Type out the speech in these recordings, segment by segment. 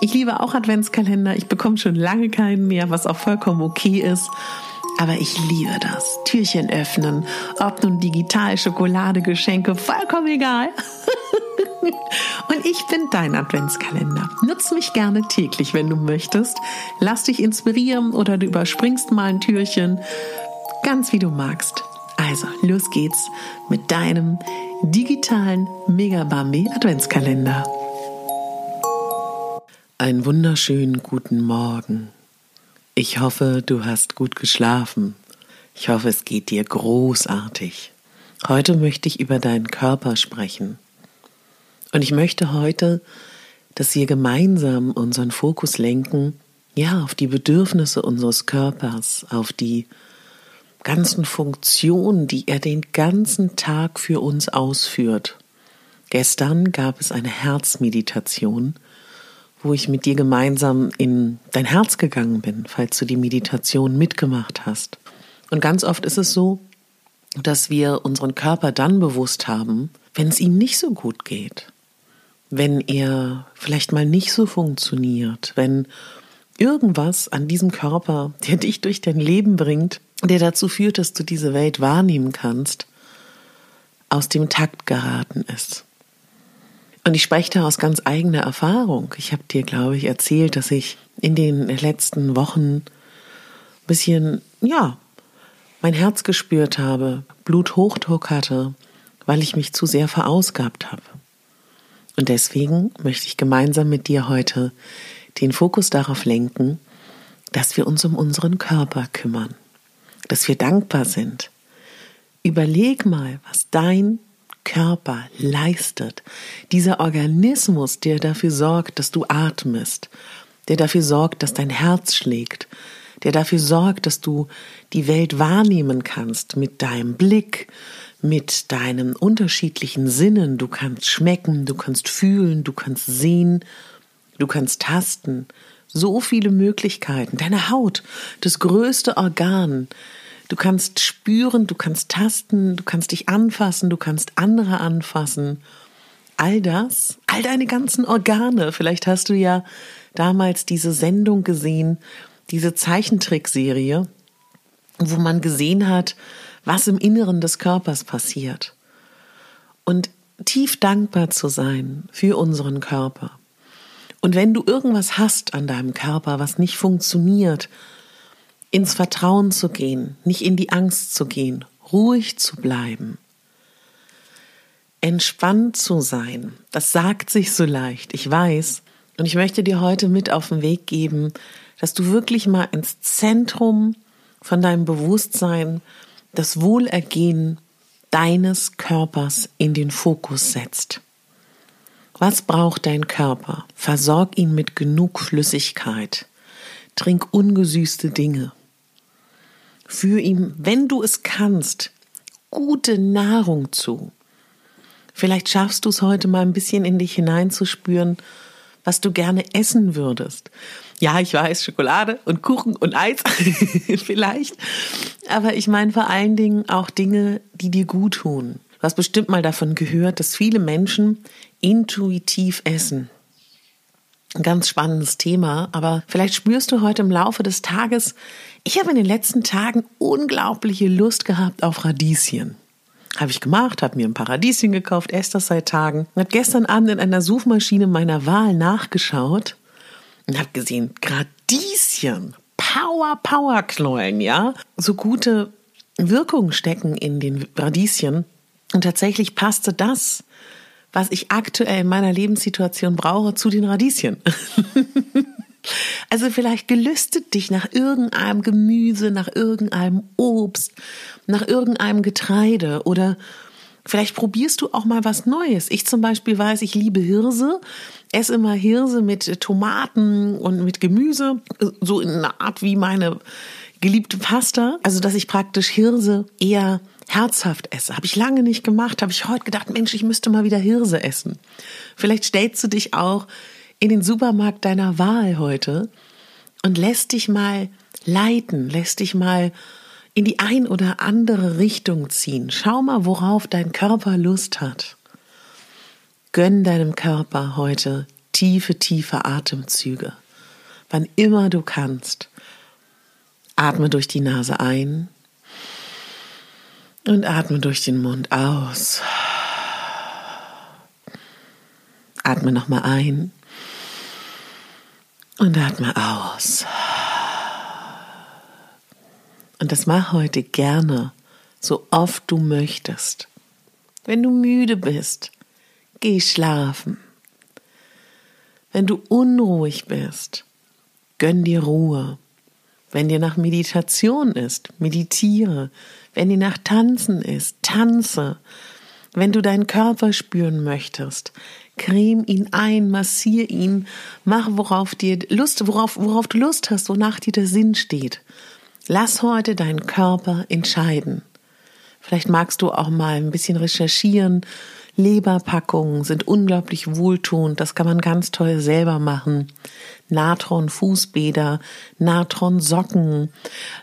ich liebe auch Adventskalender. Ich bekomme schon lange keinen mehr, was auch vollkommen okay ist. Aber ich liebe das. Türchen öffnen, ob nun digital, Schokolade, Geschenke, vollkommen egal. Und ich bin dein Adventskalender. Nutz mich gerne täglich, wenn du möchtest. Lass dich inspirieren oder du überspringst mal ein Türchen. Ganz wie du magst. Also, los geht's mit deinem digitalen Megabambi Adventskalender. Einen wunderschönen guten Morgen. Ich hoffe, du hast gut geschlafen. Ich hoffe, es geht dir großartig. Heute möchte ich über deinen Körper sprechen. Und ich möchte heute, dass wir gemeinsam unseren Fokus lenken, ja, auf die Bedürfnisse unseres Körpers, auf die ganzen Funktionen, die er den ganzen Tag für uns ausführt. Gestern gab es eine Herzmeditation wo ich mit dir gemeinsam in dein Herz gegangen bin, falls du die Meditation mitgemacht hast. Und ganz oft ist es so, dass wir unseren Körper dann bewusst haben, wenn es ihm nicht so gut geht, wenn er vielleicht mal nicht so funktioniert, wenn irgendwas an diesem Körper, der dich durch dein Leben bringt, der dazu führt, dass du diese Welt wahrnehmen kannst, aus dem Takt geraten ist. Und ich spreche da aus ganz eigener Erfahrung. Ich habe dir, glaube ich, erzählt, dass ich in den letzten Wochen ein bisschen, ja, mein Herz gespürt habe, Bluthochdruck hatte, weil ich mich zu sehr verausgabt habe. Und deswegen möchte ich gemeinsam mit dir heute den Fokus darauf lenken, dass wir uns um unseren Körper kümmern, dass wir dankbar sind. Überleg mal, was dein Körper leistet. Dieser Organismus, der dafür sorgt, dass du atmest, der dafür sorgt, dass dein Herz schlägt, der dafür sorgt, dass du die Welt wahrnehmen kannst mit deinem Blick, mit deinen unterschiedlichen Sinnen. Du kannst schmecken, du kannst fühlen, du kannst sehen, du kannst tasten. So viele Möglichkeiten. Deine Haut, das größte Organ, Du kannst spüren, du kannst tasten, du kannst dich anfassen, du kannst andere anfassen. All das, all deine ganzen Organe. Vielleicht hast du ja damals diese Sendung gesehen, diese Zeichentrickserie, wo man gesehen hat, was im Inneren des Körpers passiert. Und tief dankbar zu sein für unseren Körper. Und wenn du irgendwas hast an deinem Körper, was nicht funktioniert, ins Vertrauen zu gehen, nicht in die Angst zu gehen, ruhig zu bleiben, entspannt zu sein. Das sagt sich so leicht, ich weiß. Und ich möchte dir heute mit auf den Weg geben, dass du wirklich mal ins Zentrum von deinem Bewusstsein das Wohlergehen deines Körpers in den Fokus setzt. Was braucht dein Körper? Versorg ihn mit genug Flüssigkeit. Trink ungesüßte Dinge. Führ ihm, wenn du es kannst, gute Nahrung zu. Vielleicht schaffst du es heute mal ein bisschen in dich hineinzuspüren, was du gerne essen würdest. Ja, ich weiß, Schokolade und Kuchen und Eis vielleicht. Aber ich meine vor allen Dingen auch Dinge, die dir gut tun. Du hast bestimmt mal davon gehört, dass viele Menschen intuitiv essen. Ein ganz spannendes Thema, aber vielleicht spürst du heute im Laufe des Tages, ich habe in den letzten Tagen unglaubliche Lust gehabt auf Radieschen. Habe ich gemacht, habe mir ein paar Radieschen gekauft, esse das seit Tagen. Habe gestern Abend in einer Suchmaschine meiner Wahl nachgeschaut und habe gesehen, Radieschen, Power, Power Knollen, ja. So gute Wirkungen stecken in den Radieschen. Und tatsächlich passte das, was ich aktuell in meiner Lebenssituation brauche, zu den Radieschen. also vielleicht gelüstet dich nach irgendeinem Gemüse, nach irgendeinem Obst, nach irgendeinem Getreide oder vielleicht probierst du auch mal was Neues. Ich zum Beispiel weiß, ich liebe Hirse, esse immer Hirse mit Tomaten und mit Gemüse, so in einer Art wie meine geliebte Pasta. Also, dass ich praktisch Hirse eher herzhaft esse. Habe ich lange nicht gemacht, habe ich heute gedacht, Mensch, ich müsste mal wieder Hirse essen. Vielleicht stellst du dich auch in den Supermarkt deiner Wahl heute und lässt dich mal leiten, lässt dich mal in die ein oder andere Richtung ziehen. Schau mal, worauf dein Körper Lust hat. Gönn deinem Körper heute tiefe, tiefe Atemzüge. Wann immer du kannst. Atme durch die Nase ein und atme durch den Mund aus. Atme nochmal ein und atme aus. Und das mach heute gerne, so oft du möchtest. Wenn du müde bist, geh schlafen. Wenn du unruhig bist, gönn dir Ruhe. Wenn dir nach Meditation ist, meditiere. Wenn dir nach Tanzen ist, tanze. Wenn du deinen Körper spüren möchtest, creme ihn ein, massier ihn, mach worauf dir Lust, worauf, worauf du Lust hast, wonach dir der Sinn steht. Lass heute deinen Körper entscheiden. Vielleicht magst du auch mal ein bisschen recherchieren. Leberpackungen sind unglaublich wohltuend. Das kann man ganz toll selber machen. Natron-Fußbäder, Natron-Socken,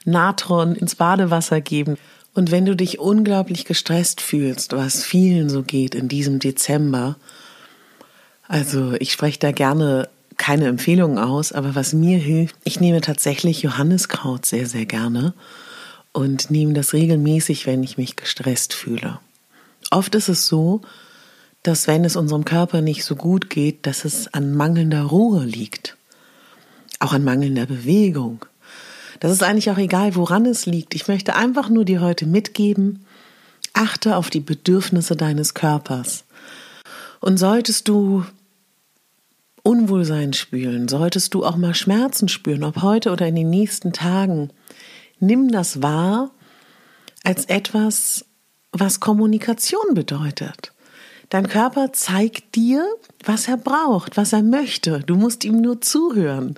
Natron ins Badewasser geben. Und wenn du dich unglaublich gestresst fühlst, was vielen so geht in diesem Dezember, also ich spreche da gerne keine Empfehlungen aus, aber was mir hilft, ich nehme tatsächlich Johanniskraut sehr, sehr gerne und nehme das regelmäßig, wenn ich mich gestresst fühle. Oft ist es so, dass wenn es unserem Körper nicht so gut geht, dass es an mangelnder Ruhe liegt auch an mangelnder Bewegung. Das ist eigentlich auch egal, woran es liegt. Ich möchte einfach nur dir heute mitgeben, achte auf die Bedürfnisse deines Körpers. Und solltest du Unwohlsein spüren, solltest du auch mal Schmerzen spüren, ob heute oder in den nächsten Tagen, nimm das wahr als etwas, was Kommunikation bedeutet. Dein Körper zeigt dir, was er braucht, was er möchte. Du musst ihm nur zuhören.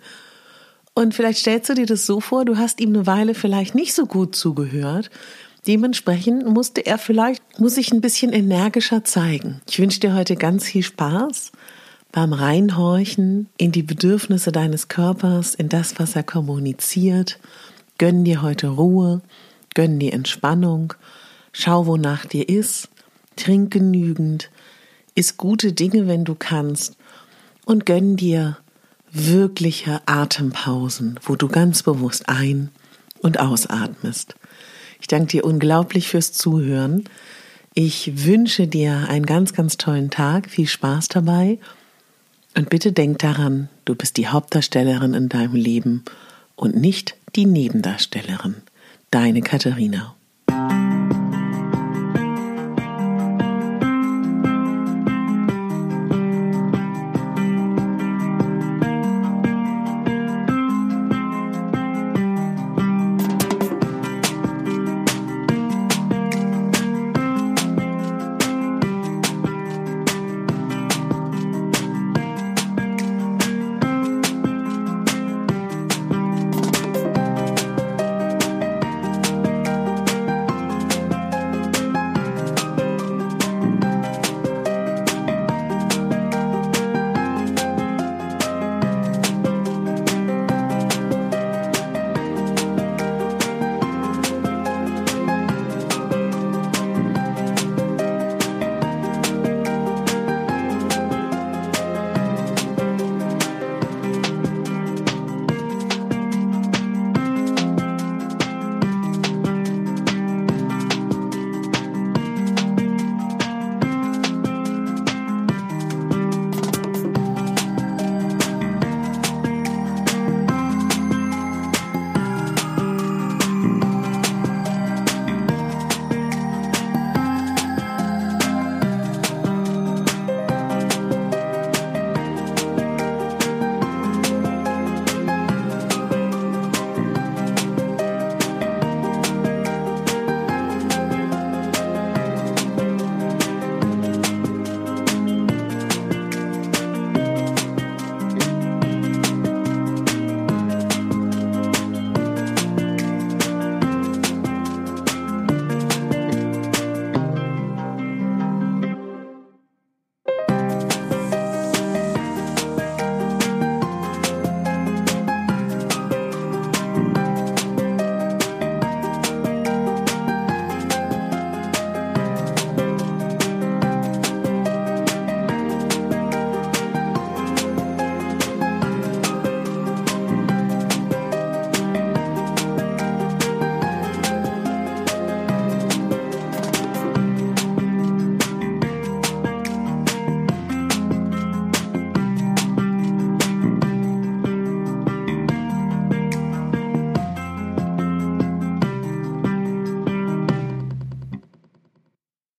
Und vielleicht stellst du dir das so vor, du hast ihm eine Weile vielleicht nicht so gut zugehört. Dementsprechend musste er vielleicht, muss sich ein bisschen energischer zeigen. Ich wünsche dir heute ganz viel Spaß beim Reinhorchen in die Bedürfnisse deines Körpers, in das, was er kommuniziert. Gönn dir heute Ruhe, gönn dir Entspannung, schau, wonach dir ist, trink genügend, iss gute Dinge, wenn du kannst und gönn dir wirkliche Atempausen, wo du ganz bewusst ein- und ausatmest. Ich danke dir unglaublich fürs Zuhören. Ich wünsche dir einen ganz, ganz tollen Tag, viel Spaß dabei und bitte denk daran, du bist die Hauptdarstellerin in deinem Leben und nicht die Nebendarstellerin. Deine Katharina.